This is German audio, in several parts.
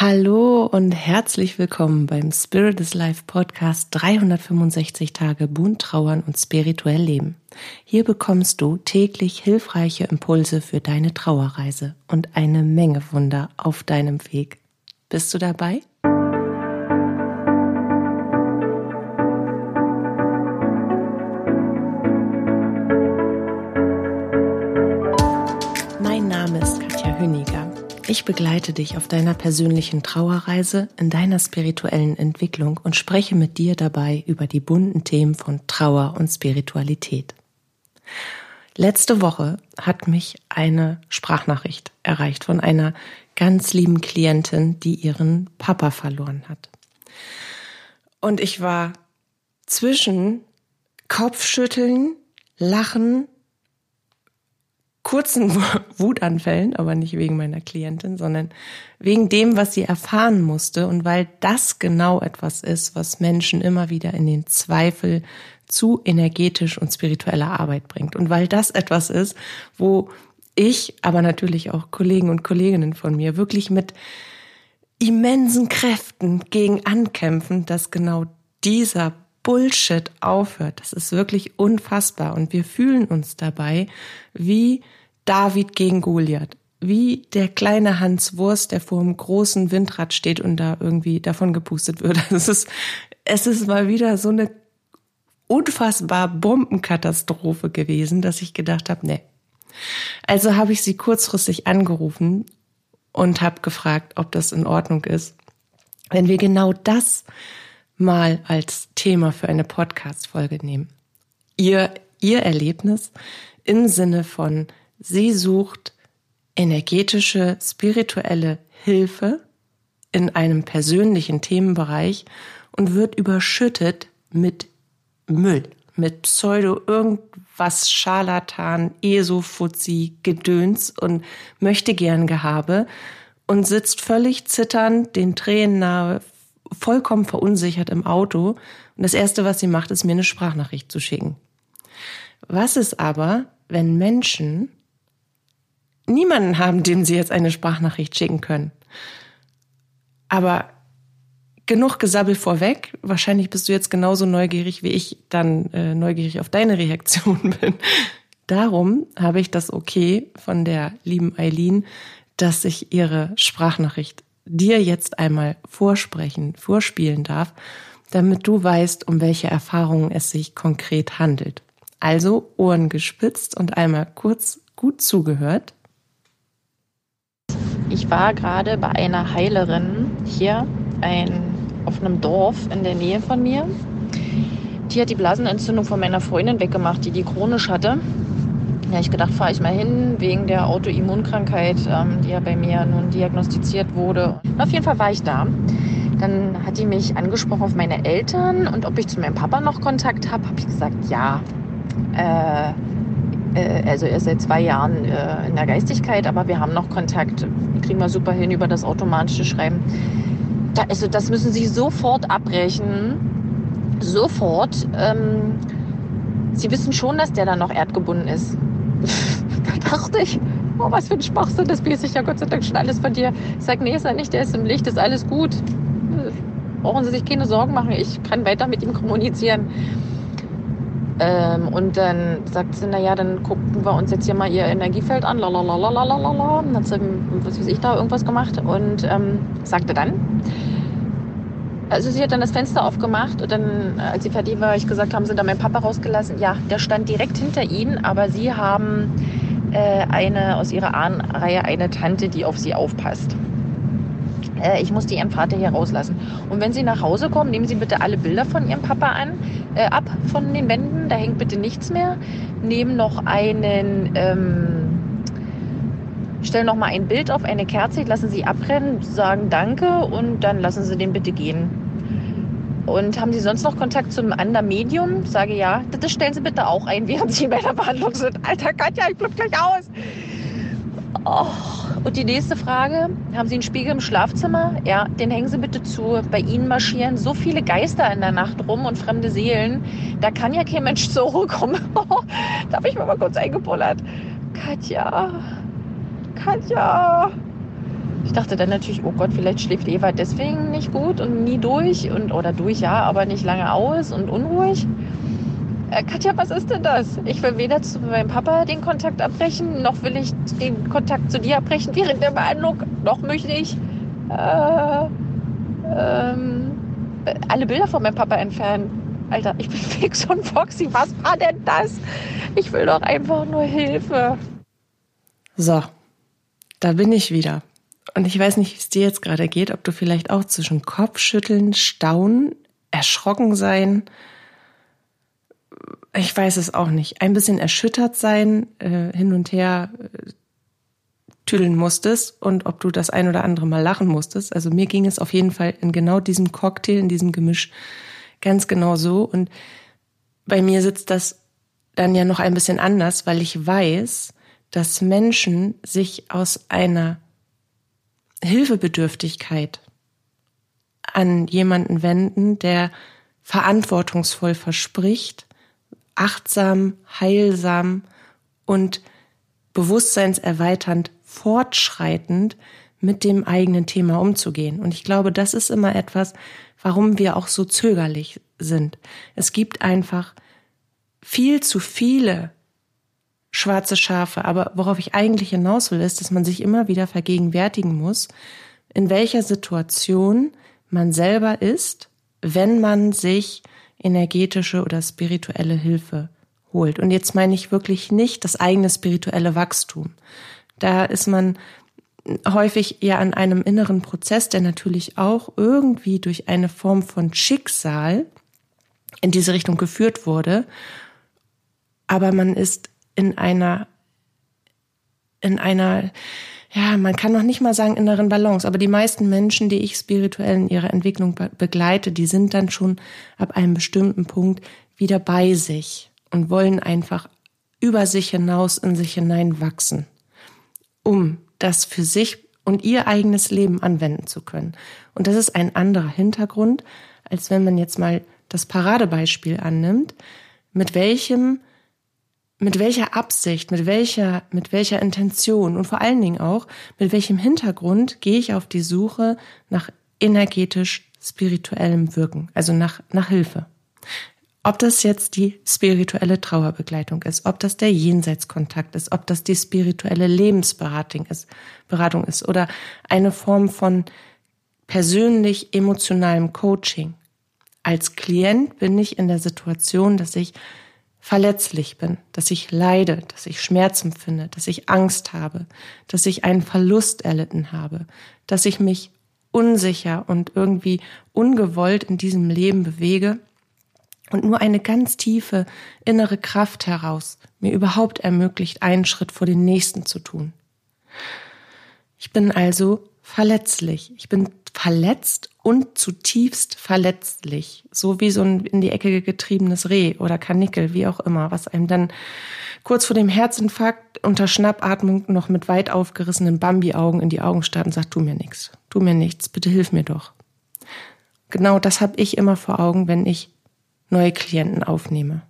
Hallo und herzlich willkommen beim Spirit is Life Podcast 365 Tage bunt trauern und spirituell leben. Hier bekommst du täglich hilfreiche Impulse für deine Trauerreise und eine Menge Wunder auf deinem Weg. Bist du dabei? Ich begleite dich auf deiner persönlichen Trauerreise, in deiner spirituellen Entwicklung und spreche mit dir dabei über die bunten Themen von Trauer und Spiritualität. Letzte Woche hat mich eine Sprachnachricht erreicht von einer ganz lieben Klientin, die ihren Papa verloren hat. Und ich war zwischen Kopfschütteln, Lachen kurzen Wutanfällen, aber nicht wegen meiner Klientin, sondern wegen dem, was sie erfahren musste. Und weil das genau etwas ist, was Menschen immer wieder in den Zweifel zu energetisch und spiritueller Arbeit bringt. Und weil das etwas ist, wo ich, aber natürlich auch Kollegen und Kolleginnen von mir wirklich mit immensen Kräften gegen ankämpfen, dass genau dieser Bullshit aufhört. Das ist wirklich unfassbar. Und wir fühlen uns dabei wie David gegen Goliath. Wie der kleine Hans Wurst, der vor einem großen Windrad steht und da irgendwie davon gepustet wird. Es ist, es ist mal wieder so eine unfassbar Bombenkatastrophe gewesen, dass ich gedacht habe, nee. Also habe ich sie kurzfristig angerufen und habe gefragt, ob das in Ordnung ist, wenn wir genau das mal als Thema für eine Podcast-Folge nehmen. Ihr, ihr Erlebnis im Sinne von, sie sucht energetische, spirituelle Hilfe in einem persönlichen Themenbereich und wird überschüttet mit Müll, mit Pseudo irgendwas Scharlatan, Esofuzzi, Gedöns und möchte gern Gehabe und sitzt völlig zitternd, den Tränen nahe, vollkommen verunsichert im Auto und das erste, was sie macht, ist mir eine Sprachnachricht zu schicken. Was ist aber, wenn Menschen niemanden haben, dem sie jetzt eine Sprachnachricht schicken können? Aber genug Gesabbel vorweg. Wahrscheinlich bist du jetzt genauso neugierig, wie ich dann äh, neugierig auf deine Reaktion bin. Darum habe ich das Okay von der lieben Eileen, dass ich ihre Sprachnachricht dir jetzt einmal vorsprechen, vorspielen darf, damit du weißt, um welche Erfahrungen es sich konkret handelt. Also Ohren gespitzt und einmal kurz gut zugehört. Ich war gerade bei einer Heilerin hier ein, auf einem Dorf in der Nähe von mir. Die hat die Blasenentzündung von meiner Freundin weggemacht, die die chronisch hatte. Ja, ich gedacht, fahre ich mal hin wegen der Autoimmunkrankheit, ähm, die ja bei mir nun diagnostiziert wurde. Und auf jeden Fall war ich da. Dann hat die mich angesprochen auf meine Eltern und ob ich zu meinem Papa noch Kontakt habe. Habe ich gesagt, ja. Äh, äh, also er ist seit zwei Jahren äh, in der Geistigkeit, aber wir haben noch Kontakt. Kriegen wir super hin über das automatische Schreiben. Da, also das müssen Sie sofort abbrechen. Sofort. Ähm, Sie wissen schon, dass der dann noch erdgebunden ist da dachte ich, oh, was für ein Schwachsinn, das weiß ich ja Gott sei Dank schon alles von dir. Ich sage, nee, ist er nicht, der ist im Licht, ist alles gut. Brauchen Sie sich keine Sorgen machen, ich kann weiter mit ihm kommunizieren. Ähm, und dann sagt sie, naja, dann gucken wir uns jetzt hier mal ihr Energiefeld an, lalalalalalala. Dann hat sie, was weiß ich, da irgendwas gemacht und ähm, sagte dann, also sie hat dann das Fenster aufgemacht und dann, als sie fertig war, ich gesagt, haben sie da meinen Papa rausgelassen. Ja, der stand direkt hinter ihnen, aber sie haben äh, eine aus ihrer Ahnenreihe, eine Tante, die auf sie aufpasst. Äh, ich musste ihren Vater hier rauslassen. Und wenn Sie nach Hause kommen, nehmen Sie bitte alle Bilder von Ihrem Papa an, äh, ab von den Wänden. Da hängt bitte nichts mehr. Nehmen noch einen... Ähm, stellen noch mal ein Bild auf eine Kerze, lassen Sie abbrennen, sagen Danke und dann lassen Sie den bitte gehen. Und haben Sie sonst noch Kontakt zum anderen Medium? Sage ja, das stellen Sie bitte auch ein, während Sie bei der Behandlung sind. Alter Katja, ich flippe gleich aus. Oh. Und die nächste Frage, haben Sie einen Spiegel im Schlafzimmer? Ja, den hängen Sie bitte zu. Bei Ihnen marschieren so viele Geister in der Nacht rum und fremde Seelen. Da kann ja kein Mensch zur Ruhe kommen. da habe ich mir mal kurz eingebullert. Katja, Katja. Ich dachte dann natürlich, oh Gott, vielleicht schläft Eva deswegen nicht gut und nie durch und oder durch ja, aber nicht lange aus und unruhig. Äh, Katja, was ist denn das? Ich will weder zu meinem Papa den Kontakt abbrechen, noch will ich den Kontakt zu dir abbrechen während der Behandlung, noch möchte ich äh, ähm, alle Bilder von meinem Papa entfernen. Alter, ich bin fix und foxy. Was war denn das? Ich will doch einfach nur Hilfe. So, da bin ich wieder. Und ich weiß nicht, wie es dir jetzt gerade geht, ob du vielleicht auch zwischen Kopfschütteln, Staunen, erschrocken sein, ich weiß es auch nicht, ein bisschen erschüttert sein, äh, hin und her äh, tüdeln musstest und ob du das ein oder andere Mal lachen musstest. Also mir ging es auf jeden Fall in genau diesem Cocktail, in diesem Gemisch ganz genau so. Und bei mir sitzt das dann ja noch ein bisschen anders, weil ich weiß, dass Menschen sich aus einer Hilfebedürftigkeit an jemanden wenden, der verantwortungsvoll verspricht, achtsam, heilsam und bewusstseinserweiternd fortschreitend mit dem eigenen Thema umzugehen. Und ich glaube, das ist immer etwas, warum wir auch so zögerlich sind. Es gibt einfach viel zu viele schwarze Schafe. Aber worauf ich eigentlich hinaus will, ist, dass man sich immer wieder vergegenwärtigen muss, in welcher Situation man selber ist, wenn man sich energetische oder spirituelle Hilfe holt. Und jetzt meine ich wirklich nicht das eigene spirituelle Wachstum, da ist man häufig ja an einem inneren Prozess, der natürlich auch irgendwie durch eine Form von Schicksal in diese Richtung geführt wurde. Aber man ist in einer, in einer, ja, man kann noch nicht mal sagen inneren Balance, aber die meisten Menschen, die ich spirituell in ihrer Entwicklung begleite, die sind dann schon ab einem bestimmten Punkt wieder bei sich und wollen einfach über sich hinaus in sich hinein wachsen um das für sich und ihr eigenes Leben anwenden zu können. Und das ist ein anderer Hintergrund, als wenn man jetzt mal das Paradebeispiel annimmt, mit welchem mit welcher Absicht, mit welcher, mit welcher Intention und vor allen Dingen auch, mit welchem Hintergrund gehe ich auf die Suche nach energetisch spirituellem Wirken, also nach, nach Hilfe. Ob das jetzt die spirituelle Trauerbegleitung ist, ob das der Jenseitskontakt ist, ob das die spirituelle Lebensberatung ist, Beratung ist oder eine Form von persönlich emotionalem Coaching. Als Klient bin ich in der Situation, dass ich verletzlich bin, dass ich leide, dass ich Schmerzen finde, dass ich Angst habe, dass ich einen Verlust erlitten habe, dass ich mich unsicher und irgendwie ungewollt in diesem Leben bewege und nur eine ganz tiefe innere Kraft heraus mir überhaupt ermöglicht, einen Schritt vor den nächsten zu tun. Ich bin also verletzlich. Ich bin verletzt und zutiefst verletzlich. So wie so ein in die Ecke getriebenes Reh oder Kanickel, wie auch immer, was einem dann kurz vor dem Herzinfarkt unter Schnappatmung noch mit weit aufgerissenen Bambi-Augen in die Augen starrt und sagt, tu mir nichts, tu mir nichts, bitte hilf mir doch. Genau das habe ich immer vor Augen, wenn ich neue Klienten aufnehme.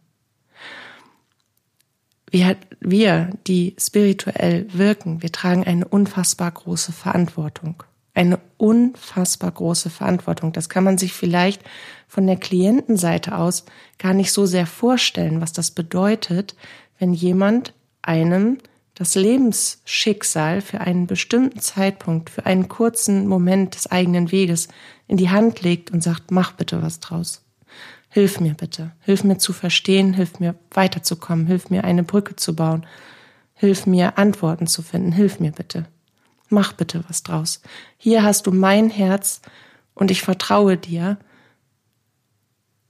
Wir, wir, die spirituell wirken, wir tragen eine unfassbar große Verantwortung. Eine unfassbar große Verantwortung. Das kann man sich vielleicht von der Klientenseite aus gar nicht so sehr vorstellen, was das bedeutet, wenn jemand einem das Lebensschicksal für einen bestimmten Zeitpunkt, für einen kurzen Moment des eigenen Weges in die Hand legt und sagt, mach bitte was draus. Hilf mir bitte. Hilf mir zu verstehen, hilf mir weiterzukommen, hilf mir eine Brücke zu bauen, hilf mir Antworten zu finden, hilf mir bitte. Mach bitte was draus. Hier hast du mein Herz und ich vertraue dir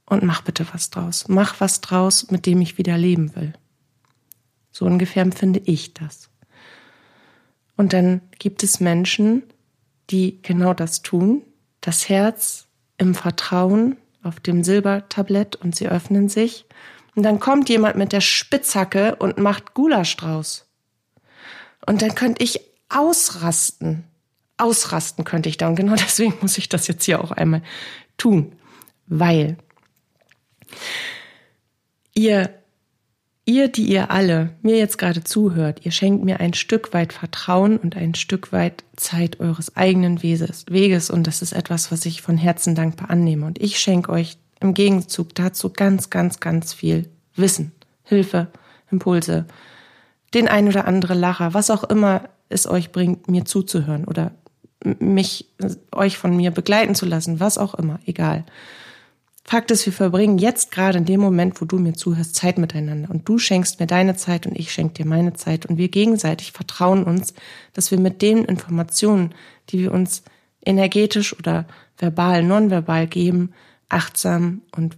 und mach bitte was draus. Mach was draus, mit dem ich wieder leben will. So ungefähr empfinde ich das. Und dann gibt es Menschen, die genau das tun, das Herz im Vertrauen auf dem Silbertablett und sie öffnen sich. Und dann kommt jemand mit der Spitzhacke und macht Gulasch draus. Und dann könnte ich ausrasten. Ausrasten könnte ich da. Und genau deswegen muss ich das jetzt hier auch einmal tun. Weil ihr Ihr, die ihr alle mir jetzt gerade zuhört, ihr schenkt mir ein Stück weit Vertrauen und ein Stück weit Zeit eures eigenen Weges. Und das ist etwas, was ich von Herzen dankbar annehme. Und ich schenke euch im Gegenzug dazu ganz, ganz, ganz viel Wissen, Hilfe, Impulse, den ein oder andere Lacher, was auch immer es euch bringt, mir zuzuhören oder mich, euch von mir begleiten zu lassen, was auch immer, egal. Fakt ist, wir verbringen jetzt gerade in dem Moment, wo du mir zuhörst, Zeit miteinander. Und du schenkst mir deine Zeit und ich schenke dir meine Zeit. Und wir gegenseitig vertrauen uns, dass wir mit den Informationen, die wir uns energetisch oder verbal, nonverbal geben, achtsam und,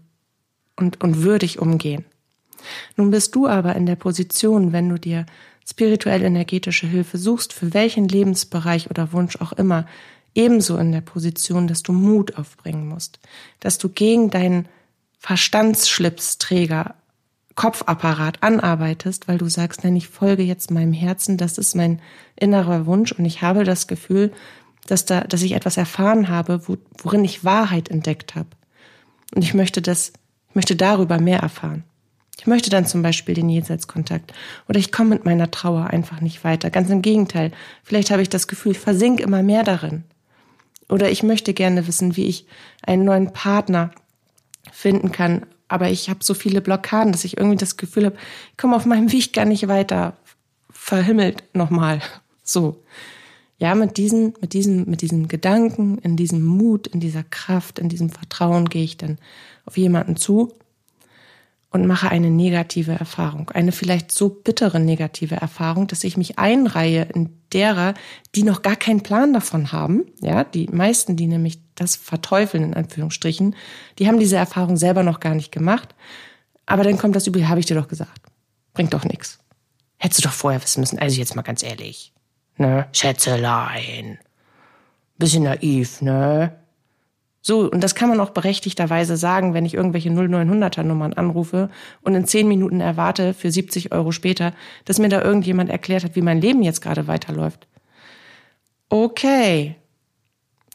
und, und würdig umgehen. Nun bist du aber in der Position, wenn du dir spirituell-energetische Hilfe suchst, für welchen Lebensbereich oder Wunsch auch immer, ebenso in der Position, dass du Mut aufbringen musst, dass du gegen deinen Verstandsschlipsträger Kopfapparat anarbeitest, weil du sagst, nein, ich folge jetzt meinem Herzen, das ist mein innerer Wunsch und ich habe das Gefühl, dass da, dass ich etwas erfahren habe, wo, worin ich Wahrheit entdeckt habe. Und ich möchte das, ich möchte darüber mehr erfahren. Ich möchte dann zum Beispiel den Jenseitskontakt oder ich komme mit meiner Trauer einfach nicht weiter. Ganz im Gegenteil. Vielleicht habe ich das Gefühl, ich versink immer mehr darin. Oder ich möchte gerne wissen, wie ich einen neuen Partner finden kann. Aber ich habe so viele Blockaden, dass ich irgendwie das Gefühl habe, ich komme auf meinem Weg gar nicht weiter. Verhimmelt nochmal. So. Ja, mit diesen, mit diesen, mit diesen Gedanken, in diesem Mut, in dieser Kraft, in diesem Vertrauen gehe ich dann auf jemanden zu und mache eine negative Erfahrung, eine vielleicht so bittere negative Erfahrung, dass ich mich einreihe in derer, die noch gar keinen Plan davon haben. Ja, die meisten, die nämlich das verteufeln in Anführungsstrichen, die haben diese Erfahrung selber noch gar nicht gemacht. Aber dann kommt das übel, habe ich dir doch gesagt. Bringt doch nichts. Hättest du doch vorher wissen müssen. Also jetzt mal ganz ehrlich. Ne? Schätzelein. Bisschen naiv, ne? So, und das kann man auch berechtigterweise sagen, wenn ich irgendwelche 0900er Nummern anrufe und in zehn Minuten erwarte für 70 Euro später, dass mir da irgendjemand erklärt hat, wie mein Leben jetzt gerade weiterläuft. Okay,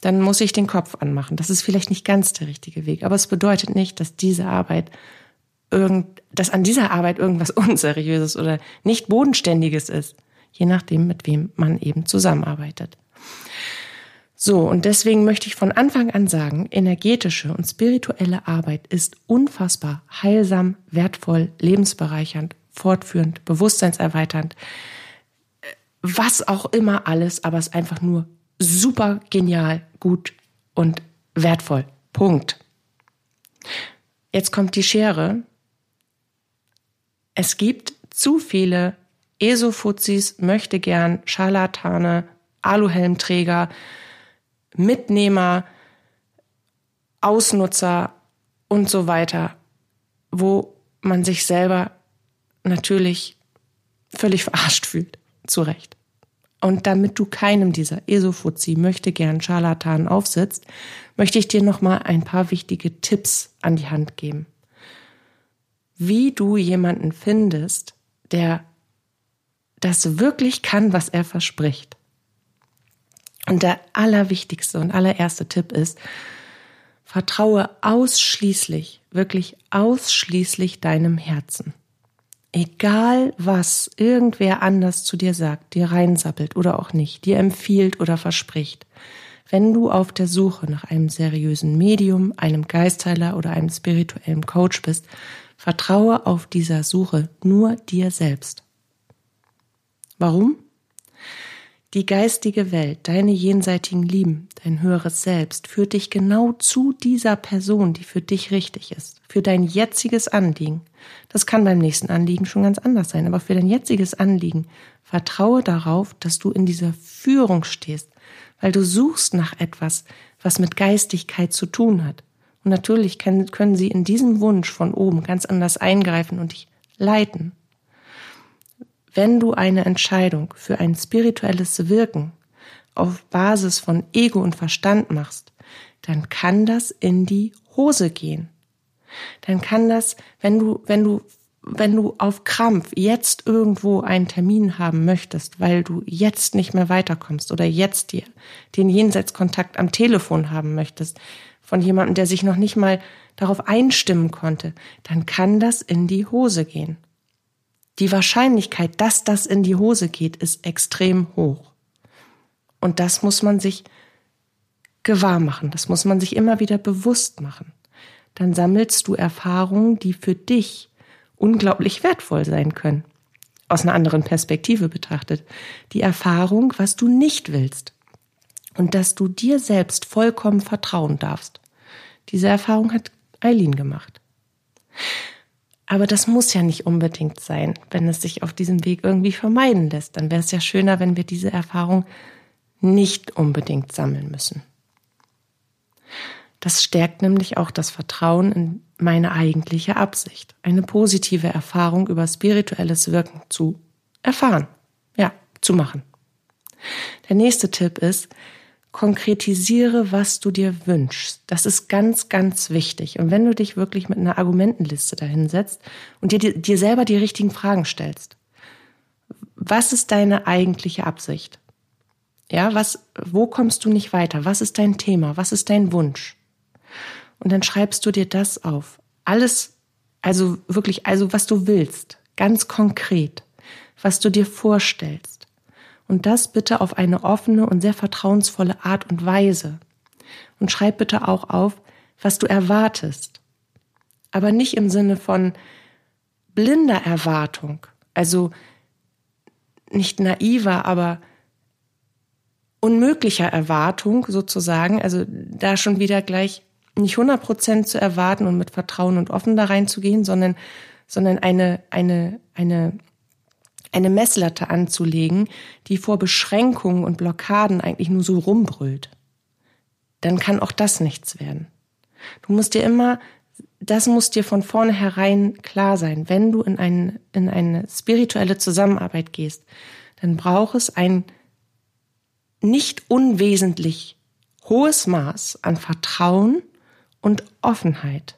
dann muss ich den Kopf anmachen. Das ist vielleicht nicht ganz der richtige Weg, aber es bedeutet nicht, dass diese Arbeit irgend, dass an dieser Arbeit irgendwas unseriöses oder nicht bodenständiges ist, je nachdem, mit wem man eben zusammenarbeitet. So, und deswegen möchte ich von Anfang an sagen, energetische und spirituelle Arbeit ist unfassbar heilsam, wertvoll, lebensbereichernd, fortführend, bewusstseinserweiternd, was auch immer alles, aber es ist einfach nur super genial, gut und wertvoll. Punkt. Jetzt kommt die Schere. Es gibt zu viele Esofuzis, möchte gern, Scharlatane, Aluhelmträger, Mitnehmer, Ausnutzer und so weiter, wo man sich selber natürlich völlig verarscht fühlt. Zu Recht. Und damit du keinem dieser Esofuzzi möchte gern Scharlatanen aufsitzt, möchte ich dir nochmal ein paar wichtige Tipps an die Hand geben. Wie du jemanden findest, der das wirklich kann, was er verspricht. Und der allerwichtigste und allererste Tipp ist, vertraue ausschließlich, wirklich ausschließlich deinem Herzen. Egal was irgendwer anders zu dir sagt, dir reinsappelt oder auch nicht, dir empfiehlt oder verspricht, wenn du auf der Suche nach einem seriösen Medium, einem Geistheiler oder einem spirituellen Coach bist, vertraue auf dieser Suche nur dir selbst. Warum? Die geistige Welt, deine jenseitigen Lieben, dein höheres Selbst führt dich genau zu dieser Person, die für dich richtig ist, für dein jetziges Anliegen. Das kann beim nächsten Anliegen schon ganz anders sein, aber für dein jetziges Anliegen vertraue darauf, dass du in dieser Führung stehst, weil du suchst nach etwas, was mit Geistigkeit zu tun hat. Und natürlich können, sie in diesem Wunsch von oben ganz anders eingreifen und dich leiten. Wenn du eine Entscheidung für ein spirituelles Wirken auf Basis von Ego und Verstand machst, dann kann das in die Hose gehen. Dann kann das, wenn du, wenn du, wenn du auf Krampf jetzt irgendwo einen Termin haben möchtest, weil du jetzt nicht mehr weiterkommst oder jetzt dir den Jenseitskontakt am Telefon haben möchtest von jemandem, der sich noch nicht mal darauf einstimmen konnte, dann kann das in die Hose gehen. Die Wahrscheinlichkeit, dass das in die Hose geht, ist extrem hoch. Und das muss man sich gewahr machen, das muss man sich immer wieder bewusst machen. Dann sammelst du Erfahrungen, die für dich unglaublich wertvoll sein können. Aus einer anderen Perspektive betrachtet. Die Erfahrung, was du nicht willst. Und dass du dir selbst vollkommen vertrauen darfst. Diese Erfahrung hat Eileen gemacht. Aber das muss ja nicht unbedingt sein, wenn es sich auf diesem Weg irgendwie vermeiden lässt. Dann wäre es ja schöner, wenn wir diese Erfahrung nicht unbedingt sammeln müssen. Das stärkt nämlich auch das Vertrauen in meine eigentliche Absicht, eine positive Erfahrung über spirituelles Wirken zu erfahren, ja, zu machen. Der nächste Tipp ist, konkretisiere, was du dir wünschst. Das ist ganz, ganz wichtig. Und wenn du dich wirklich mit einer Argumentenliste dahinsetzt und dir, dir selber die richtigen Fragen stellst, was ist deine eigentliche Absicht? Ja, was, wo kommst du nicht weiter? Was ist dein Thema? Was ist dein Wunsch? Und dann schreibst du dir das auf. Alles, also wirklich, also was du willst, ganz konkret, was du dir vorstellst. Und das bitte auf eine offene und sehr vertrauensvolle Art und Weise. Und schreib bitte auch auf, was du erwartest. Aber nicht im Sinne von blinder Erwartung, also nicht naiver, aber unmöglicher Erwartung sozusagen, also da schon wieder gleich nicht 100 Prozent zu erwarten und mit Vertrauen und offen da reinzugehen, sondern, sondern eine, eine, eine, eine Messlatte anzulegen, die vor Beschränkungen und Blockaden eigentlich nur so rumbrüllt. Dann kann auch das nichts werden. Du musst dir immer, das muss dir von vornherein klar sein. Wenn du in, ein, in eine spirituelle Zusammenarbeit gehst, dann braucht es ein nicht unwesentlich hohes Maß an Vertrauen und Offenheit.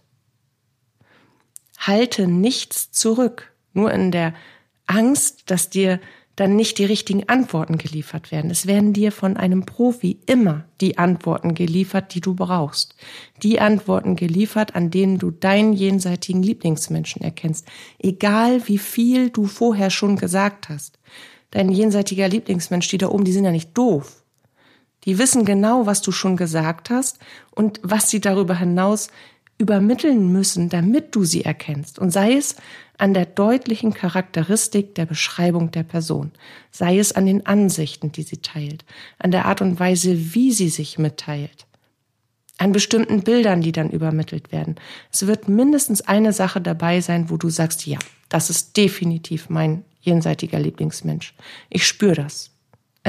Halte nichts zurück, nur in der Angst, dass dir dann nicht die richtigen Antworten geliefert werden. Es werden dir von einem Profi immer die Antworten geliefert, die du brauchst. Die Antworten geliefert, an denen du deinen jenseitigen Lieblingsmenschen erkennst. Egal wie viel du vorher schon gesagt hast. Dein jenseitiger Lieblingsmensch, die da oben, die sind ja nicht doof. Die wissen genau, was du schon gesagt hast und was sie darüber hinaus übermitteln müssen, damit du sie erkennst. Und sei es an der deutlichen Charakteristik der Beschreibung der Person, sei es an den Ansichten, die sie teilt, an der Art und Weise, wie sie sich mitteilt, an bestimmten Bildern, die dann übermittelt werden. Es wird mindestens eine Sache dabei sein, wo du sagst, ja, das ist definitiv mein jenseitiger Lieblingsmensch. Ich spüre das.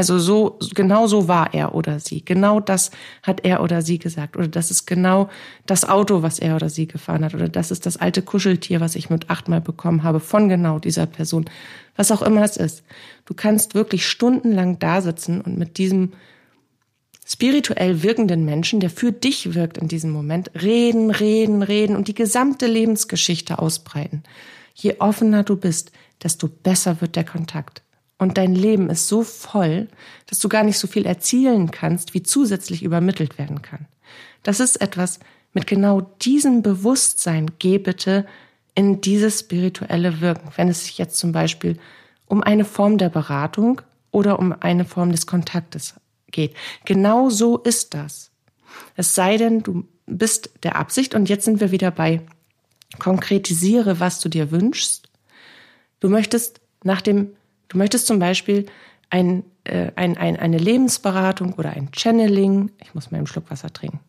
Also so, genau so war er oder sie. Genau das hat er oder sie gesagt. Oder das ist genau das Auto, was er oder sie gefahren hat. Oder das ist das alte Kuscheltier, was ich mit achtmal bekommen habe von genau dieser Person. Was auch immer es ist. Du kannst wirklich stundenlang da sitzen und mit diesem spirituell wirkenden Menschen, der für dich wirkt in diesem Moment, reden, reden, reden und die gesamte Lebensgeschichte ausbreiten. Je offener du bist, desto besser wird der Kontakt und dein Leben ist so voll, dass du gar nicht so viel erzielen kannst, wie zusätzlich übermittelt werden kann. Das ist etwas, mit genau diesem Bewusstsein geh bitte in dieses spirituelle Wirken, wenn es sich jetzt zum Beispiel um eine Form der Beratung oder um eine Form des Kontaktes geht. Genau so ist das. Es sei denn, du bist der Absicht und jetzt sind wir wieder bei konkretisiere, was du dir wünschst. Du möchtest nach dem Du möchtest zum Beispiel ein, äh, ein, ein, eine Lebensberatung oder ein Channeling. Ich muss mal einen Schluck Wasser trinken.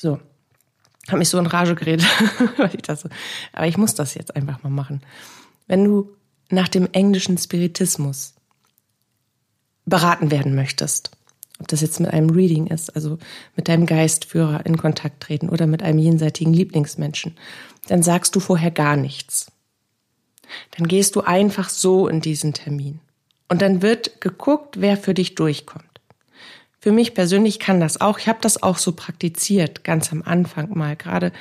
So, habe mich so in Rage geredet, weil ich das so. Aber ich muss das jetzt einfach mal machen. Wenn du nach dem englischen Spiritismus beraten werden möchtest, ob das jetzt mit einem Reading ist, also mit deinem Geistführer in Kontakt treten oder mit einem jenseitigen Lieblingsmenschen, dann sagst du vorher gar nichts dann gehst du einfach so in diesen Termin. Und dann wird geguckt, wer für dich durchkommt. Für mich persönlich kann das auch. Ich habe das auch so praktiziert, ganz am Anfang mal. Gerade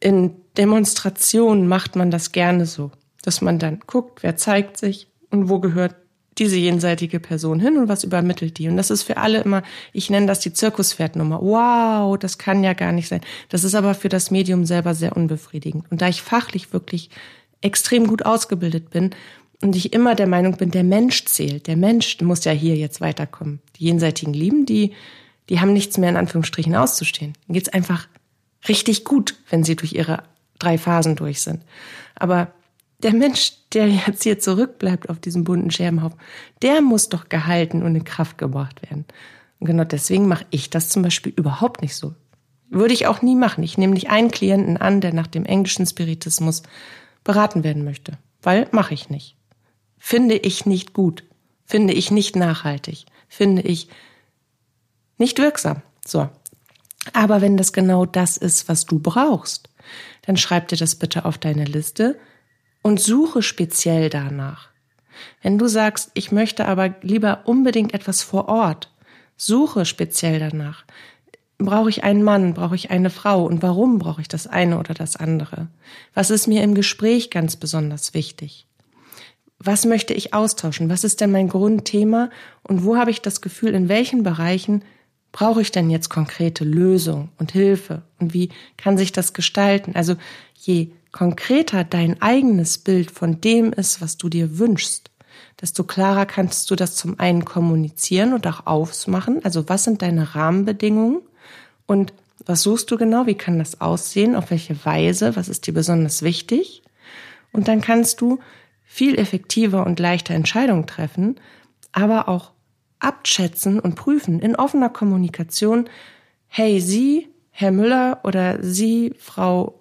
in Demonstrationen macht man das gerne so, dass man dann guckt, wer zeigt sich und wo gehört diese jenseitige Person hin und was übermittelt die. Und das ist für alle immer, ich nenne das die Zirkuspferdnummer. Wow, das kann ja gar nicht sein. Das ist aber für das Medium selber sehr unbefriedigend. Und da ich fachlich wirklich extrem gut ausgebildet bin und ich immer der Meinung bin, der Mensch zählt. Der Mensch muss ja hier jetzt weiterkommen. Die jenseitigen Lieben, die, die haben nichts mehr in Anführungsstrichen auszustehen. Dann geht's einfach richtig gut, wenn sie durch ihre drei Phasen durch sind. Aber der Mensch, der jetzt hier zurückbleibt auf diesem bunten Scherbenhaufen, der muss doch gehalten und in Kraft gebracht werden. Und genau deswegen mache ich das zum Beispiel überhaupt nicht so. Würde ich auch nie machen. Ich nehme nicht einen Klienten an, der nach dem englischen Spiritismus beraten werden möchte. Weil mache ich nicht. Finde ich nicht gut. Finde ich nicht nachhaltig. Finde ich nicht wirksam. So. Aber wenn das genau das ist, was du brauchst, dann schreib dir das bitte auf deine Liste und suche speziell danach. Wenn du sagst, ich möchte aber lieber unbedingt etwas vor Ort, suche speziell danach. Brauche ich einen Mann, brauche ich eine Frau und warum brauche ich das eine oder das andere? Was ist mir im Gespräch ganz besonders wichtig? Was möchte ich austauschen? Was ist denn mein Grundthema und wo habe ich das Gefühl, in welchen Bereichen brauche ich denn jetzt konkrete Lösung und Hilfe und wie kann sich das gestalten? Also je konkreter dein eigenes Bild von dem ist, was du dir wünschst, desto klarer kannst du das zum einen kommunizieren und auch aufmachen. Also was sind deine Rahmenbedingungen und was suchst du genau? Wie kann das aussehen? Auf welche Weise? Was ist dir besonders wichtig? Und dann kannst du viel effektiver und leichter Entscheidungen treffen, aber auch abschätzen und prüfen in offener Kommunikation. Hey, Sie, Herr Müller oder Sie, Frau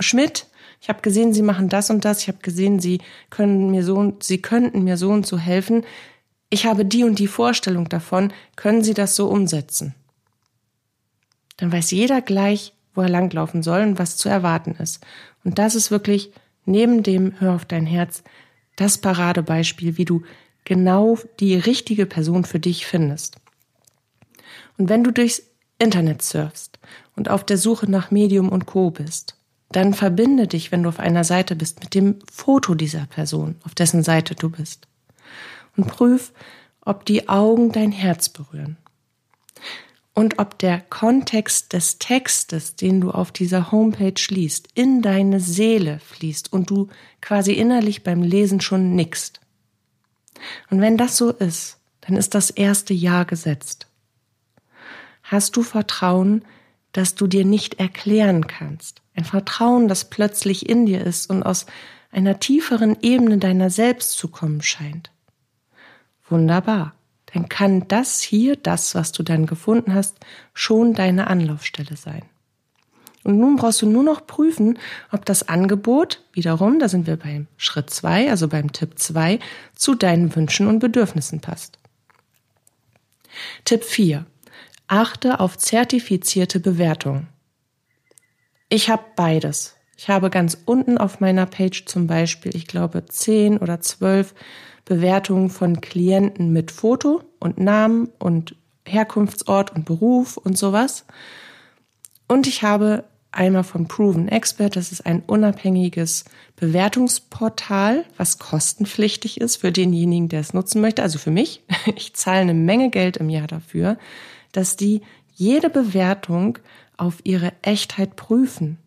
Schmidt, ich habe gesehen, Sie machen das und das. Ich habe gesehen, Sie können mir so und Sie könnten mir so und so helfen. Ich habe die und die Vorstellung davon. Können Sie das so umsetzen? Dann weiß jeder gleich, wo er langlaufen soll und was zu erwarten ist. Und das ist wirklich neben dem Hör auf dein Herz das Paradebeispiel, wie du genau die richtige Person für dich findest. Und wenn du durchs Internet surfst und auf der Suche nach Medium und Co bist dann verbinde dich, wenn du auf einer Seite bist, mit dem Foto dieser Person, auf dessen Seite du bist. Und prüf, ob die Augen dein Herz berühren. Und ob der Kontext des Textes, den du auf dieser Homepage liest, in deine Seele fließt und du quasi innerlich beim Lesen schon nickst. Und wenn das so ist, dann ist das erste Ja gesetzt. Hast du Vertrauen, das du dir nicht erklären kannst. Ein Vertrauen, das plötzlich in dir ist und aus einer tieferen Ebene deiner selbst zu kommen scheint. Wunderbar. Dann kann das hier, das, was du dann gefunden hast, schon deine Anlaufstelle sein. Und nun brauchst du nur noch prüfen, ob das Angebot, wiederum, da sind wir beim Schritt zwei, also beim Tipp zwei, zu deinen Wünschen und Bedürfnissen passt. Tipp vier: Achte auf zertifizierte Bewertungen. Ich habe beides. Ich habe ganz unten auf meiner Page zum Beispiel, ich glaube, zehn oder zwölf Bewertungen von Klienten mit Foto und Namen und Herkunftsort und Beruf und sowas. Und ich habe einmal von Proven Expert, das ist ein unabhängiges Bewertungsportal, was kostenpflichtig ist für denjenigen, der es nutzen möchte, also für mich. Ich zahle eine Menge Geld im Jahr dafür dass die jede Bewertung auf ihre Echtheit prüfen.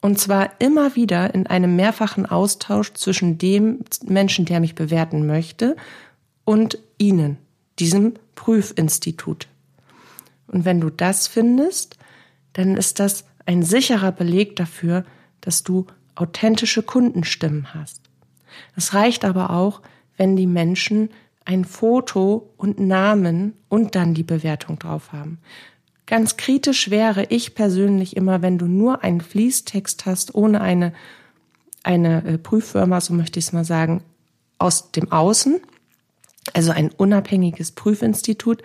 Und zwar immer wieder in einem mehrfachen Austausch zwischen dem Menschen, der mich bewerten möchte, und Ihnen, diesem Prüfinstitut. Und wenn du das findest, dann ist das ein sicherer Beleg dafür, dass du authentische Kundenstimmen hast. Es reicht aber auch, wenn die Menschen ein Foto und Namen und dann die Bewertung drauf haben. Ganz kritisch wäre ich persönlich immer, wenn du nur einen Fließtext hast, ohne eine, eine äh, Prüffirma, so möchte ich es mal sagen, aus dem Außen, also ein unabhängiges Prüfinstitut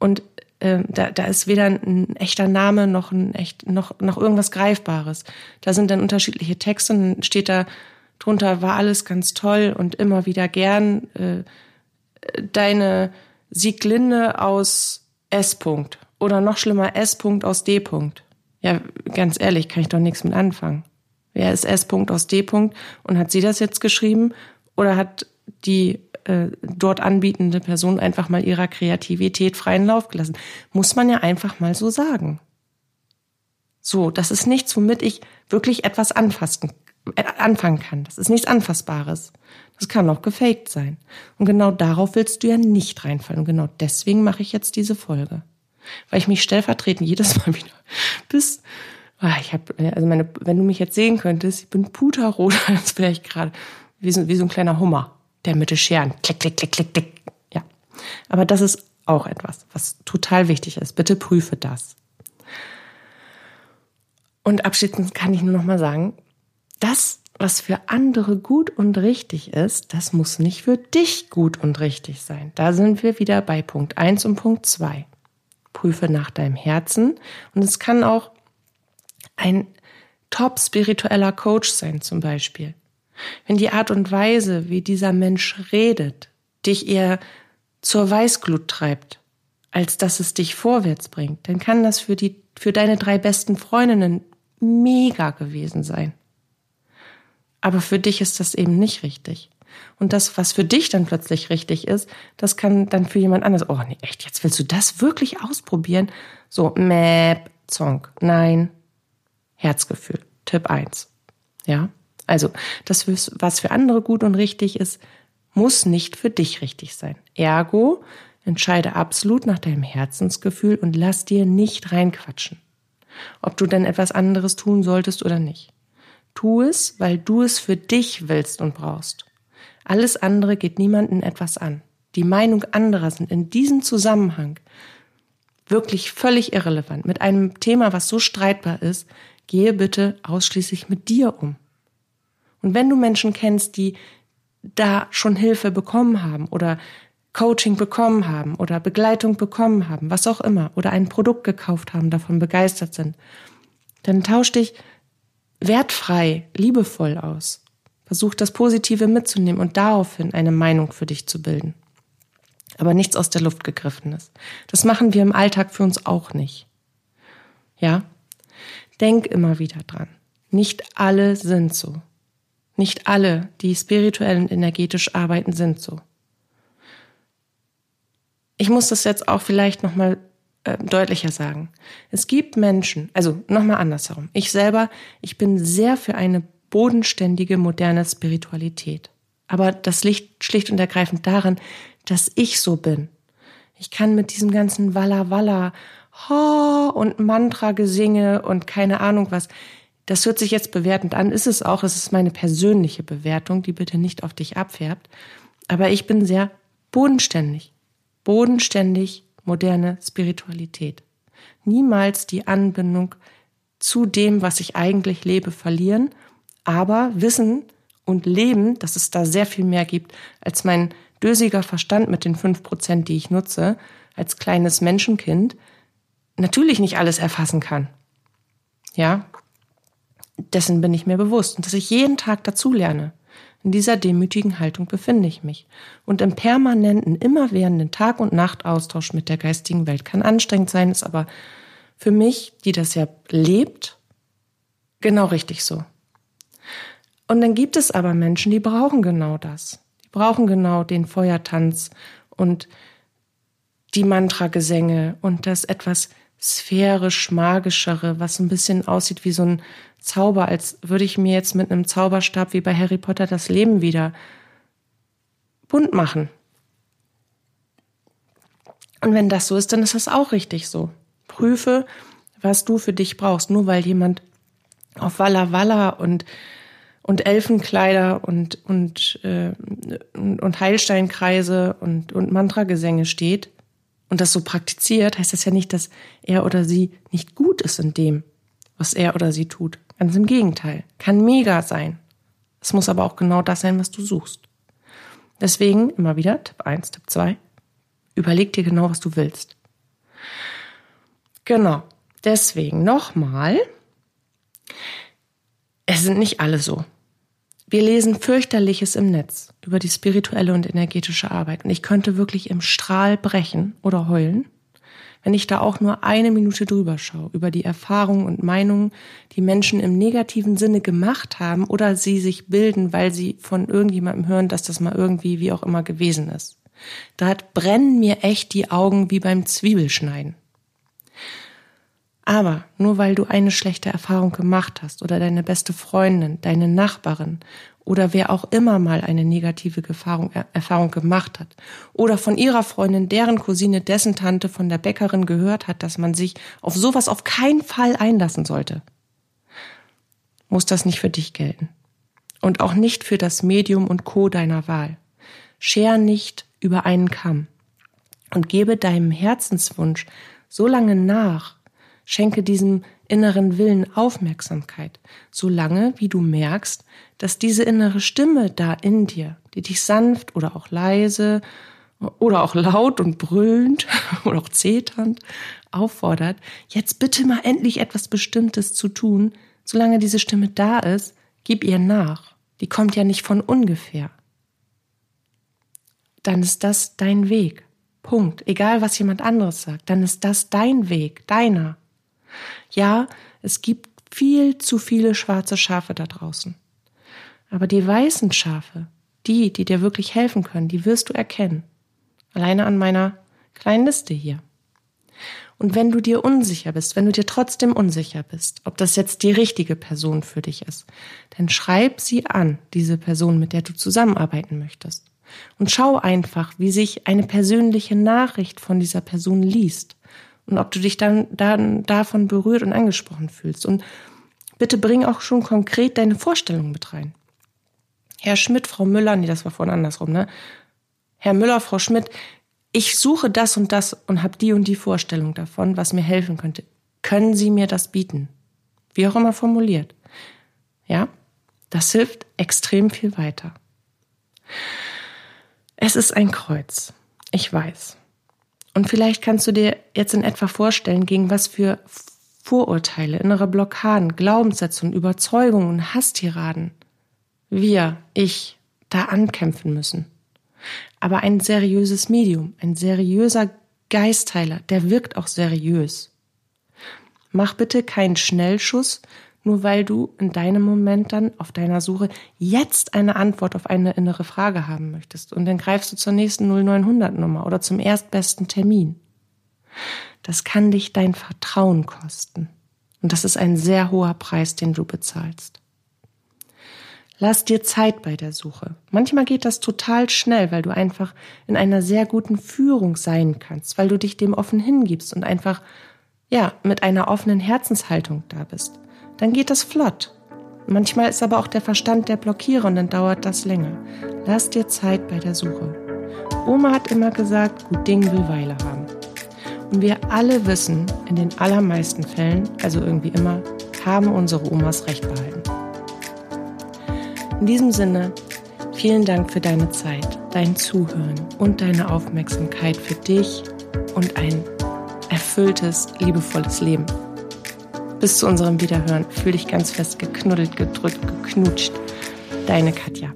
und äh, da, da ist weder ein echter Name noch ein echt noch noch irgendwas Greifbares. Da sind dann unterschiedliche Texte und dann steht da drunter war alles ganz toll und immer wieder gern. Äh, deine Sieglinde aus S. -Punkt. Oder noch schlimmer S. -Punkt aus D. -Punkt. Ja, ganz ehrlich, kann ich doch nichts mit anfangen. Wer ist S. -Punkt aus D. -Punkt und hat sie das jetzt geschrieben oder hat die äh, dort anbietende Person einfach mal ihrer Kreativität freien Lauf gelassen. Muss man ja einfach mal so sagen. So, das ist nichts, womit ich wirklich etwas anfassen, äh, anfangen kann. Das ist nichts Anfassbares. Das kann auch gefaked sein. Und genau darauf willst du ja nicht reinfallen. Und genau deswegen mache ich jetzt diese Folge. Weil ich mich stellvertretend jedes Mal wieder bis, ah, ich habe, also meine, wenn du mich jetzt sehen könntest, ich bin puterrot, als ich gerade wie so, wie so ein kleiner Hummer, der mit den Scheren, klick, klick, klick, klick, klick. Ja. Aber das ist auch etwas, was total wichtig ist. Bitte prüfe das. Und abschließend kann ich nur noch mal sagen, das, was für andere gut und richtig ist, das muss nicht für dich gut und richtig sein. Da sind wir wieder bei Punkt eins und Punkt zwei. Prüfe nach deinem Herzen. Und es kann auch ein top spiritueller Coach sein, zum Beispiel. Wenn die Art und Weise, wie dieser Mensch redet, dich eher zur Weißglut treibt, als dass es dich vorwärts bringt, dann kann das für die, für deine drei besten Freundinnen mega gewesen sein. Aber für dich ist das eben nicht richtig. Und das, was für dich dann plötzlich richtig ist, das kann dann für jemand anders, oh nee, echt, jetzt willst du das wirklich ausprobieren? So, Map, Zonk, nein, Herzgefühl, Tipp eins, Ja, also das, was für andere gut und richtig ist, muss nicht für dich richtig sein. Ergo, entscheide absolut nach deinem Herzensgefühl und lass dir nicht reinquatschen ob du denn etwas anderes tun solltest oder nicht. Tu es, weil du es für dich willst und brauchst. Alles andere geht niemanden etwas an. Die Meinung anderer sind in diesem Zusammenhang wirklich völlig irrelevant. Mit einem Thema, was so streitbar ist, gehe bitte ausschließlich mit dir um. Und wenn du Menschen kennst, die da schon Hilfe bekommen haben oder Coaching bekommen haben oder Begleitung bekommen haben, was auch immer, oder ein Produkt gekauft haben, davon begeistert sind, dann tausch dich wertfrei, liebevoll aus. Versuch das Positive mitzunehmen und daraufhin eine Meinung für dich zu bilden. Aber nichts aus der Luft gegriffenes. Das machen wir im Alltag für uns auch nicht. Ja? Denk immer wieder dran. Nicht alle sind so. Nicht alle, die spirituell und energetisch arbeiten, sind so ich muss das jetzt auch vielleicht nochmal äh, deutlicher sagen. Es gibt Menschen, also nochmal andersherum. Ich selber, ich bin sehr für eine bodenständige, moderne Spiritualität. Aber das liegt schlicht und ergreifend daran, dass ich so bin. Ich kann mit diesem ganzen Walla Walla Ho und Mantra-Gesinge und keine Ahnung was. Das hört sich jetzt bewertend an, ist es auch. Es ist meine persönliche Bewertung, die bitte nicht auf dich abfärbt. Aber ich bin sehr bodenständig bodenständig moderne Spiritualität. Niemals die Anbindung zu dem, was ich eigentlich lebe, verlieren, aber wissen und leben, dass es da sehr viel mehr gibt, als mein dösiger Verstand mit den fünf Prozent, die ich nutze, als kleines Menschenkind, natürlich nicht alles erfassen kann. Ja, dessen bin ich mir bewusst und dass ich jeden Tag dazu lerne. In dieser demütigen Haltung befinde ich mich. Und im permanenten, immerwährenden Tag- und Nachtaustausch mit der geistigen Welt kann anstrengend sein, ist aber für mich, die das ja lebt, genau richtig so. Und dann gibt es aber Menschen, die brauchen genau das. Die brauchen genau den Feuertanz und die Mantragesänge und das etwas sphärisch magischere, was ein bisschen aussieht wie so ein Zauber, als würde ich mir jetzt mit einem Zauberstab wie bei Harry Potter das Leben wieder bunt machen. Und wenn das so ist, dann ist das auch richtig so. Prüfe, was du für dich brauchst. Nur weil jemand auf Walla Walla und und Elfenkleider und und äh, und, und Heilsteinkreise und und Mantragesänge steht und das so praktiziert, heißt das ja nicht, dass er oder sie nicht gut ist in dem, was er oder sie tut. Ganz im Gegenteil. Kann mega sein. Es muss aber auch genau das sein, was du suchst. Deswegen immer wieder Tipp 1, Tipp 2. Überleg dir genau, was du willst. Genau. Deswegen nochmal. Es sind nicht alle so. Wir lesen fürchterliches im Netz über die spirituelle und energetische Arbeit und ich könnte wirklich im Strahl brechen oder heulen, wenn ich da auch nur eine Minute drüber schaue, über die Erfahrungen und Meinungen, die Menschen im negativen Sinne gemacht haben oder sie sich bilden, weil sie von irgendjemandem hören, dass das mal irgendwie wie auch immer gewesen ist. Da brennen mir echt die Augen wie beim Zwiebelschneiden. Aber nur weil du eine schlechte Erfahrung gemacht hast oder deine beste Freundin, deine Nachbarin oder wer auch immer mal eine negative Erfahrung, Erfahrung gemacht hat oder von ihrer Freundin, deren Cousine, dessen Tante von der Bäckerin gehört hat, dass man sich auf sowas auf keinen Fall einlassen sollte, muss das nicht für dich gelten. Und auch nicht für das Medium und Co. deiner Wahl. Scher nicht über einen Kamm und gebe deinem Herzenswunsch so lange nach, Schenke diesem inneren Willen Aufmerksamkeit, solange wie du merkst, dass diese innere Stimme da in dir, die dich sanft oder auch leise oder auch laut und brüllend oder auch zeternd auffordert, jetzt bitte mal endlich etwas Bestimmtes zu tun, solange diese Stimme da ist, gib ihr nach. Die kommt ja nicht von ungefähr. Dann ist das dein Weg. Punkt. Egal was jemand anderes sagt, dann ist das dein Weg, deiner. Ja, es gibt viel zu viele schwarze Schafe da draußen. Aber die weißen Schafe, die, die dir wirklich helfen können, die wirst du erkennen. Alleine an meiner kleinen Liste hier. Und wenn du dir unsicher bist, wenn du dir trotzdem unsicher bist, ob das jetzt die richtige Person für dich ist, dann schreib sie an, diese Person, mit der du zusammenarbeiten möchtest. Und schau einfach, wie sich eine persönliche Nachricht von dieser Person liest und ob du dich dann, dann davon berührt und angesprochen fühlst. Und bitte bring auch schon konkret deine Vorstellungen mit rein. Herr Schmidt, Frau Müller, nee, das war vorhin andersrum, ne? Herr Müller, Frau Schmidt, ich suche das und das und habe die und die Vorstellung davon, was mir helfen könnte. Können Sie mir das bieten? Wie auch immer formuliert. Ja, das hilft extrem viel weiter. Es ist ein Kreuz. Ich weiß. Und vielleicht kannst du dir jetzt in etwa vorstellen, gegen was für Vorurteile, innere Blockaden, Glaubenssätze und Überzeugungen und Hasstiraden wir, ich, da ankämpfen müssen. Aber ein seriöses Medium, ein seriöser Geistheiler, der wirkt auch seriös. Mach bitte keinen Schnellschuss, nur weil du in deinem Moment dann auf deiner Suche jetzt eine Antwort auf eine innere Frage haben möchtest und dann greifst du zur nächsten 0900 Nummer oder zum erstbesten Termin. Das kann dich dein Vertrauen kosten. Und das ist ein sehr hoher Preis, den du bezahlst. Lass dir Zeit bei der Suche. Manchmal geht das total schnell, weil du einfach in einer sehr guten Führung sein kannst, weil du dich dem offen hingibst und einfach, ja, mit einer offenen Herzenshaltung da bist dann geht das flott. Manchmal ist aber auch der Verstand der Blockierer und dann dauert das länger. Lass dir Zeit bei der Suche. Oma hat immer gesagt, gut Ding will Weile haben. Und wir alle wissen, in den allermeisten Fällen, also irgendwie immer, haben unsere Omas recht behalten. In diesem Sinne, vielen Dank für deine Zeit, dein Zuhören und deine Aufmerksamkeit für dich und ein erfülltes, liebevolles Leben. Bis zu unserem Wiederhören. Fühl dich ganz fest geknuddelt, gedrückt, geknutscht. Deine Katja.